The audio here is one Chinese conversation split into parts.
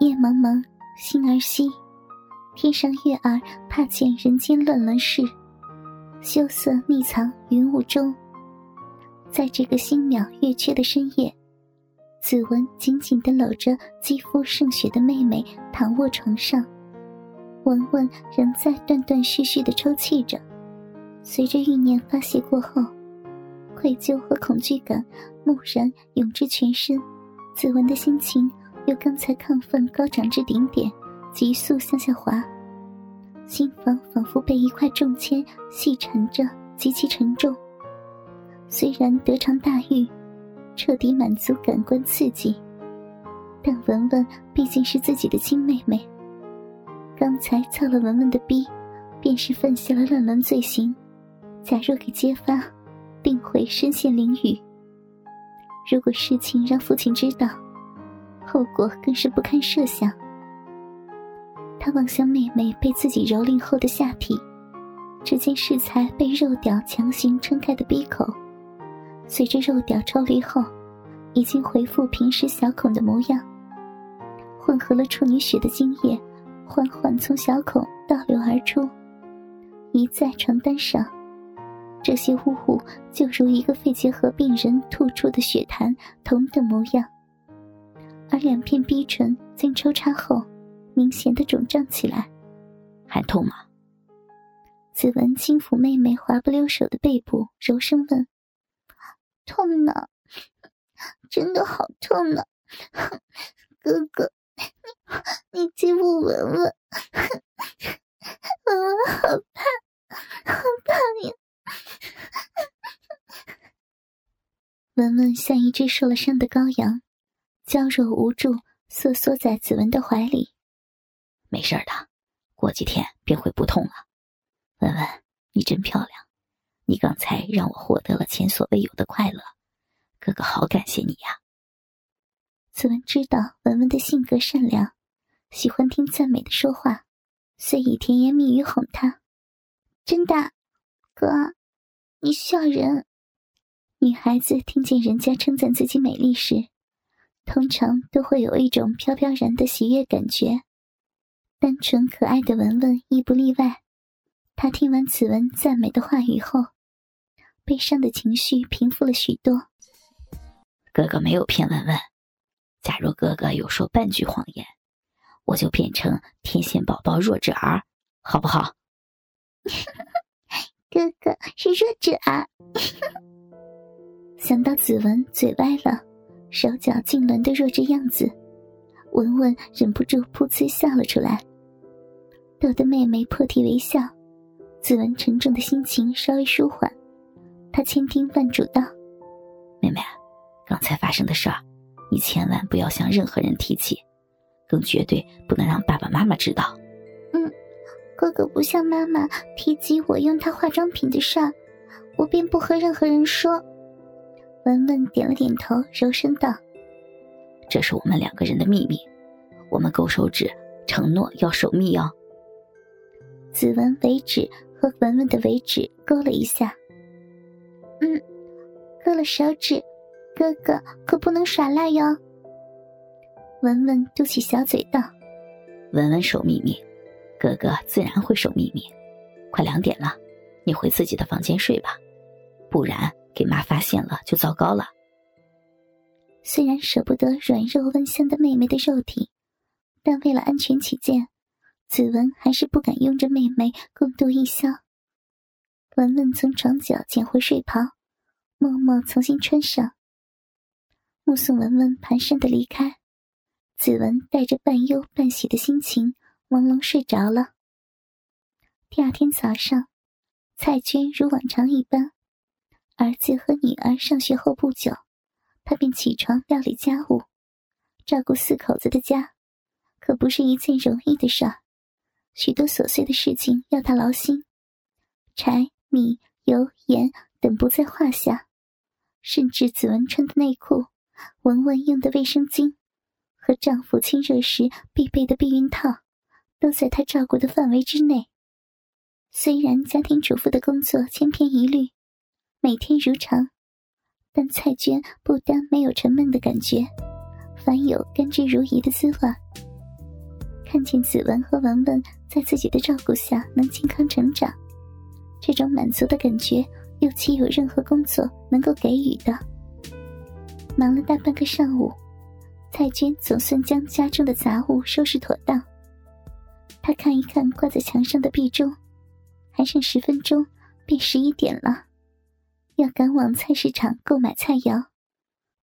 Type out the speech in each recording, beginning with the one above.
夜茫茫，星儿稀，天上月儿怕见人间乱伦事，羞涩匿藏云雾中。在这个星渺月缺的深夜，子文紧紧地搂着肌肤胜雪的妹妹躺卧床上，文文仍在断断续续地抽泣着。随着欲念发泄过后，愧疚和恐惧感蓦然涌至全身，子文的心情由刚才亢奋高涨至顶点，急速向下滑，心房仿佛被一块重铅细缠着，极其沉重。虽然得偿大欲，彻底满足感官刺激，但文文毕竟是自己的亲妹妹。刚才操了文文的逼，便是犯下了乱伦罪行。假若给揭发，定会身陷囹圄。如果事情让父亲知道，后果更是不堪设想。他望向妹妹被自己蹂躏后的下体，只见适才被肉屌强行撑开的鼻口。随着肉屌抽离后，已经恢复平时小孔的模样。混合了处女血的精液，缓缓从小孔倒流而出，移在床单上。这些污物就如一个肺结核病人吐出的血痰同等模样。而两片逼唇经抽插后，明显的肿胀起来。还痛吗？子文轻抚妹妹滑不溜手的背部，柔声问。痛呢，真的好痛呢，哥哥，你你欺负文文，文文好怕，好怕呀！文文像一只受了伤的羔羊，娇弱无助，瑟缩在子文的怀里。没事的，过几天便会不痛了。文文，你真漂亮。你刚才让我获得了前所未有的快乐，哥哥好感谢你呀。子文知道文文的性格善良，喜欢听赞美的说话，遂以甜言蜜语哄她。真的，哥，你笑人。女孩子听见人家称赞自己美丽时，通常都会有一种飘飘然的喜悦感觉。单纯可爱的文文亦不例外。他听完此文赞美的话语后。悲伤的情绪平复了许多。哥哥没有骗文文，假如哥哥有说半句谎言，我就变成天线宝宝弱智儿，好不好？哥哥是弱智儿。想到子文嘴歪了，手脚痉挛的弱智样子，文文忍不住噗呲笑了出来，逗得妹妹破涕为笑。子文沉重的心情稍微舒缓。他千叮万嘱道：“妹妹，刚才发生的事儿，你千万不要向任何人提起，更绝对不能让爸爸妈妈知道。”“嗯，哥哥不向妈妈提及我用他化妆品的事儿，我便不和任何人说。”文文点了点头，柔声道：“这是我们两个人的秘密，我们勾手指，承诺要守密哦。”子文尾指和文文的尾指勾了一下。嗯，割了手指，哥哥可不能耍赖哟。文文嘟起小嘴道：“文文守秘密，哥哥自然会守秘密。快两点了，你回自己的房间睡吧，不然给妈发现了就糟糕了。”虽然舍不得软肉温香的妹妹的肉体，但为了安全起见，子文还是不敢拥着妹妹共度一宵。文文从床角捡回睡袍，默默重新穿上。目送文文蹒跚的离开，子文带着半忧半喜的心情，朦胧睡着了。第二天早上，蔡娟如往常一般，儿子和女儿上学后不久，她便起床料理家务，照顾四口子的家，可不是一件容易的事儿，许多琐碎的事情要她劳心，柴。米、油、盐等不在话下，甚至子文穿的内裤、文文用的卫生巾和丈夫亲热时必备的避孕套，都在她照顾的范围之内。虽然家庭主妇的工作千篇一律，每天如常，但蔡娟不单没有沉闷的感觉，反有甘之如饴的滋味。看见子文和文文在自己的照顾下能健康成长，这种满足的感觉又岂有任何工作能够给予的？忙了大半个上午，蔡娟总算将家中的杂物收拾妥当。她看一看挂在墙上的壁钟，还剩十分钟，便十一点了，要赶往菜市场购买菜肴，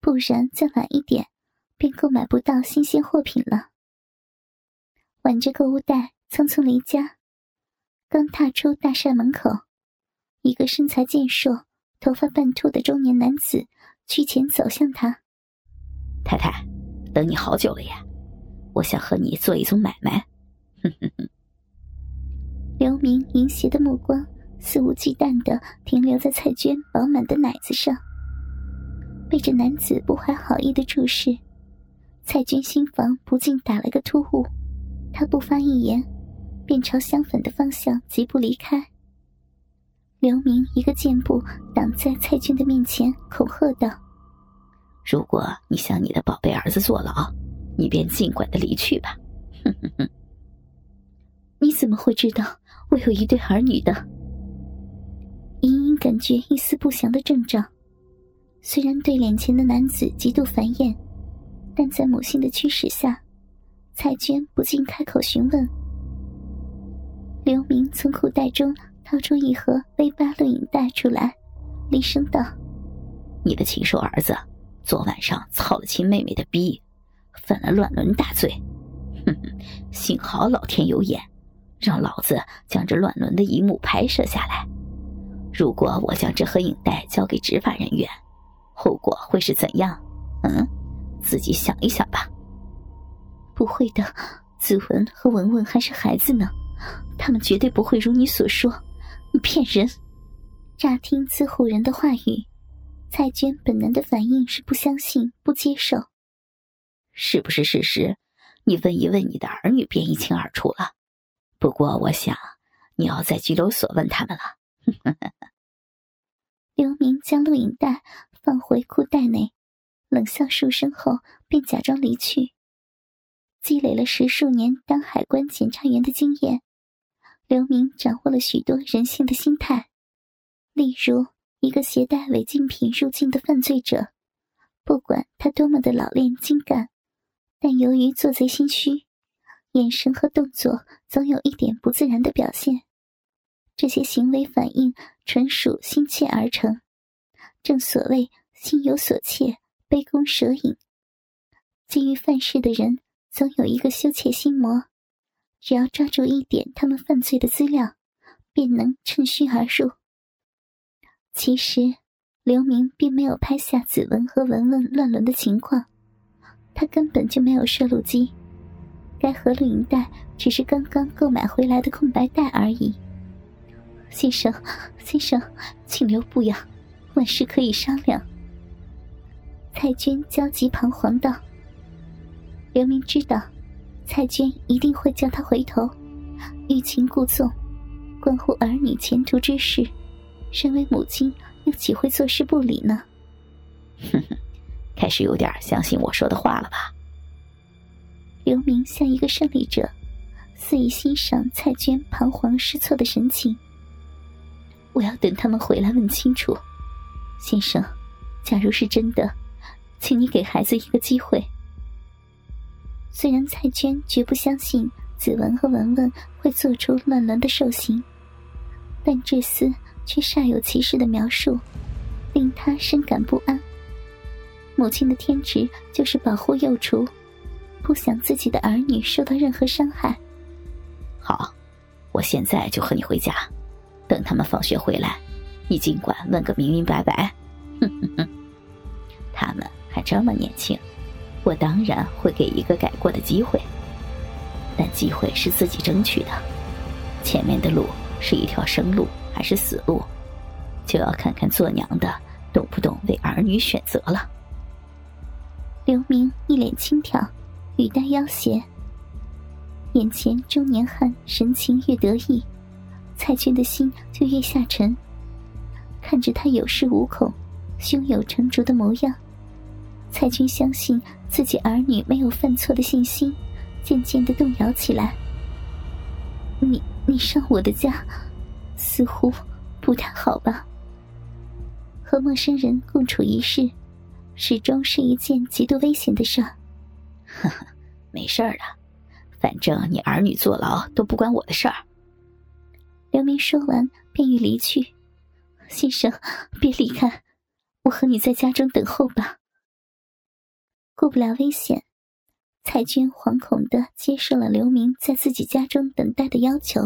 不然再晚一点，便购买不到新鲜货品了。挽着购物袋，匆匆离家。刚踏出大厦门口，一个身材健硕、头发半秃的中年男子趋前走向他。太太，等你好久了呀！我想和你做一宗买卖。哼哼哼。刘明淫邪的目光肆无忌惮的停留在蔡娟饱满的奶子上，被这男子不怀好意的注视，蔡娟心房不禁打了个突兀。她不发一言，便朝相反的方向疾步离开。刘明一个箭步挡在蔡娟的面前，恐吓道：“如果你想你的宝贝儿子坐牢，你便尽管的离去吧。”哼哼哼。你怎么会知道我有一对儿女的？感觉一丝不祥的征兆。虽然对脸前的男子极度烦厌，但在母亲的驱使下。蔡娟不禁开口询问。刘明从裤袋中掏出一盒 V 八录影带出来，厉声道：“你的禽兽儿子昨晚上操了亲妹妹的逼，犯了乱伦大罪。哼哼，幸好老天有眼，让老子将这乱伦的一幕拍摄下来。如果我将这盒影带交给执法人员，后果会是怎样？嗯，自己想一想吧。”不会的，子文和文文还是孩子呢，他们绝对不会如你所说，你骗人！乍听伺候人的话语，蔡娟本能的反应是不相信、不接受。是不是事实？你问一问你的儿女，便一清二楚了。不过，我想你要在拘留所问他们了。刘明将录影带放回裤袋内，冷笑数声后，便假装离去。积累了十数年当海关检查员的经验，刘明掌握了许多人性的心态。例如，一个携带违禁品入境的犯罪者，不管他多么的老练精干，但由于做贼心虚，眼神和动作总有一点不自然的表现。这些行为反应纯属心切而成。正所谓心有所切，杯弓蛇影。基于犯事的人。总有一个羞怯心魔，只要抓住一点他们犯罪的资料，便能趁虚而入。其实，刘明并没有拍下子文和文文乱伦的情况，他根本就没有摄录机，该盒录影带只是刚刚购买回来的空白带而已。先生，先生，请留步呀，万事可以商量。蔡娟焦急彷徨道。刘明知道，蔡娟一定会叫他回头，欲擒故纵，关乎儿女前途之事，身为母亲又岂会坐视不理呢？哼哼，开始有点相信我说的话了吧？刘明像一个胜利者，肆意欣赏蔡娟彷徨失措的神情。我要等他们回来问清楚，先生，假如是真的，请你给孩子一个机会。虽然蔡娟绝不相信子文和文文会做出乱伦的兽行，但这厮却煞有其事的描述，令她深感不安。母亲的天职就是保护幼雏，不想自己的儿女受到任何伤害。好，我现在就和你回家，等他们放学回来，你尽管问个明明白白。哼哼哼，他们还这么年轻。我当然会给一个改过的机会，但机会是自己争取的。前面的路是一条生路还是死路，就要看看做娘的懂不懂为儿女选择了。刘明一脸轻佻，语带要挟。眼前中年汉神情越得意，蔡娟的心就越下沉。看着他有恃无恐、胸有成竹的模样。蔡军相信自己儿女没有犯错的信心，渐渐的动摇起来。你你上我的家，似乎不太好吧？和陌生人共处一室，始终是一件极度危险的事。呵呵，没事儿的，反正你儿女坐牢都不关我的事儿。刘明说完便欲离去，先生，别离开，我和你在家中等候吧。顾不了危险，蔡娟惶恐的接受了刘明在自己家中等待的要求。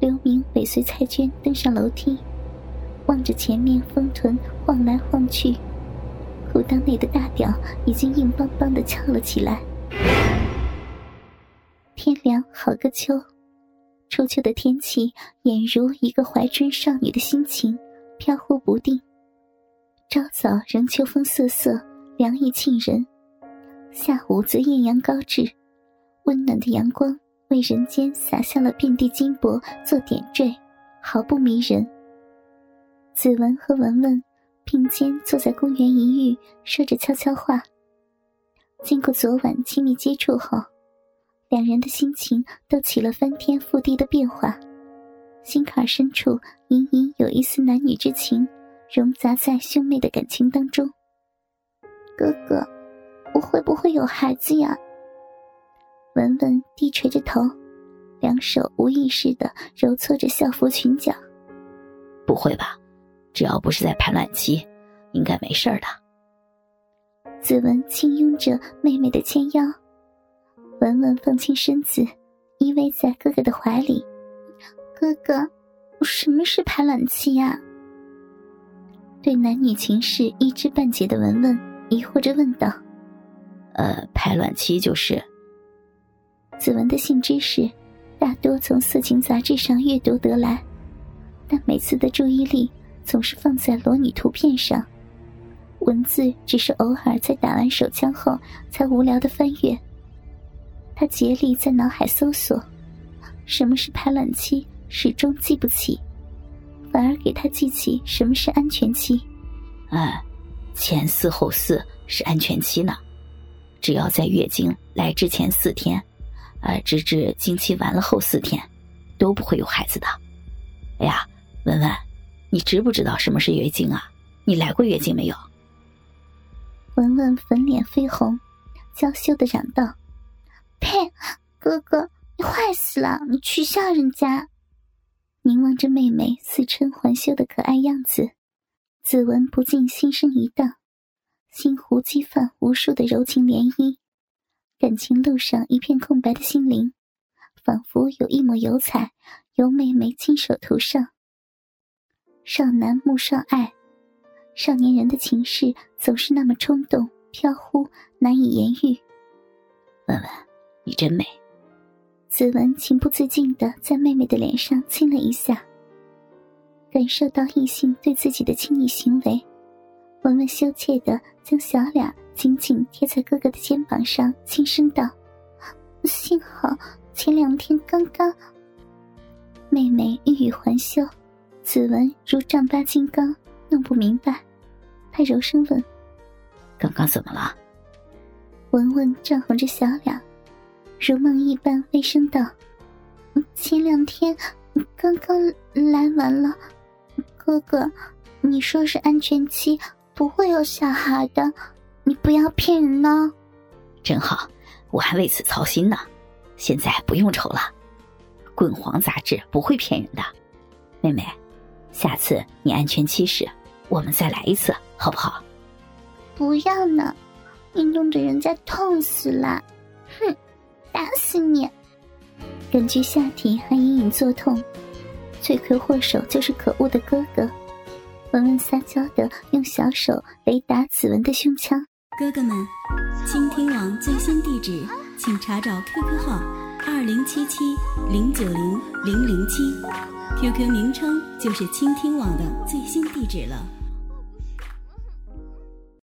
刘明尾随蔡娟登上楼梯。望着前面风臀晃来晃去，裤裆内的大屌已经硬邦邦的翘了起来。天凉好个秋，初秋的天气俨如一个怀春少女的心情，飘忽不定。朝早仍秋风瑟瑟，凉意沁人；下午则艳阳高炽，温暖的阳光为人间洒下了遍地金箔做点缀，毫不迷人。子文和文文并肩坐在公园一隅，说着悄悄话。经过昨晚亲密接触后，两人的心情都起了翻天覆地的变化，心坎深处隐隐有一丝男女之情，融杂在兄妹的感情当中。哥哥，我会不会有孩子呀？文文低垂着头，两手无意识的揉搓着校服裙角。不会吧？只要不是在排卵期，应该没事的。子文轻拥着妹妹的纤腰，文文放轻身子，依偎在哥哥的怀里。哥哥，什么是排卵期呀？对男女情事一知半解的文文疑惑着问道：“呃，排卵期就是……”子文的性知识大多从色情杂志上阅读得来，但每次的注意力。总是放在裸女图片上，文字只是偶尔在打完手枪后才无聊的翻阅。他竭力在脑海搜索，什么是排卵期，始终记不起，反而给他记起什么是安全期。哎，前四后四是安全期呢，只要在月经来之前四天，呃，直至经期完了后四天，都不会有孩子的。哎呀，文文。你知不知道什么是月经啊？你来过月经没有？文文粉脸绯红，娇羞的嚷道：“呸！哥哥，你坏死了！你取笑人家！”凝望着妹妹似春还休的可爱样子，子文不禁心生一荡，心湖激泛无数的柔情涟漪，感情路上一片空白的心灵，仿佛有一抹油彩由妹妹亲手涂上。少男慕少爱，少年人的情事总是那么冲动、飘忽，难以言喻。文文，你真美。子文情不自禁的在妹妹的脸上亲了一下，感受到异性对自己的亲昵行为，文文羞怯的将小脸紧紧贴在哥哥的肩膀上，轻声道：“幸好前两天刚刚。”妹妹欲语还休。子文如丈八金刚，弄不明白。他柔声问：“刚刚怎么了？”文文涨红着小脸，如梦一般微声道：“前两天刚刚来完了。哥哥，你说是安全期，不会有小孩的，你不要骗人呢。”真好，我还为此操心呢。现在不用愁了，滚黄杂志不会骗人的，妹妹。下次你安全期时，我们再来一次，好不好？不要呢，你弄得人家痛死了！哼，打死你！感觉下体还隐隐作痛，罪魁祸首就是可恶的哥哥。文文撒娇的用小手雷打子文的胸腔。哥哥们，倾听网最新地址，请查找 QQ 号二零七七零九零零零七。QQ 名称就是倾听网的最新地址了。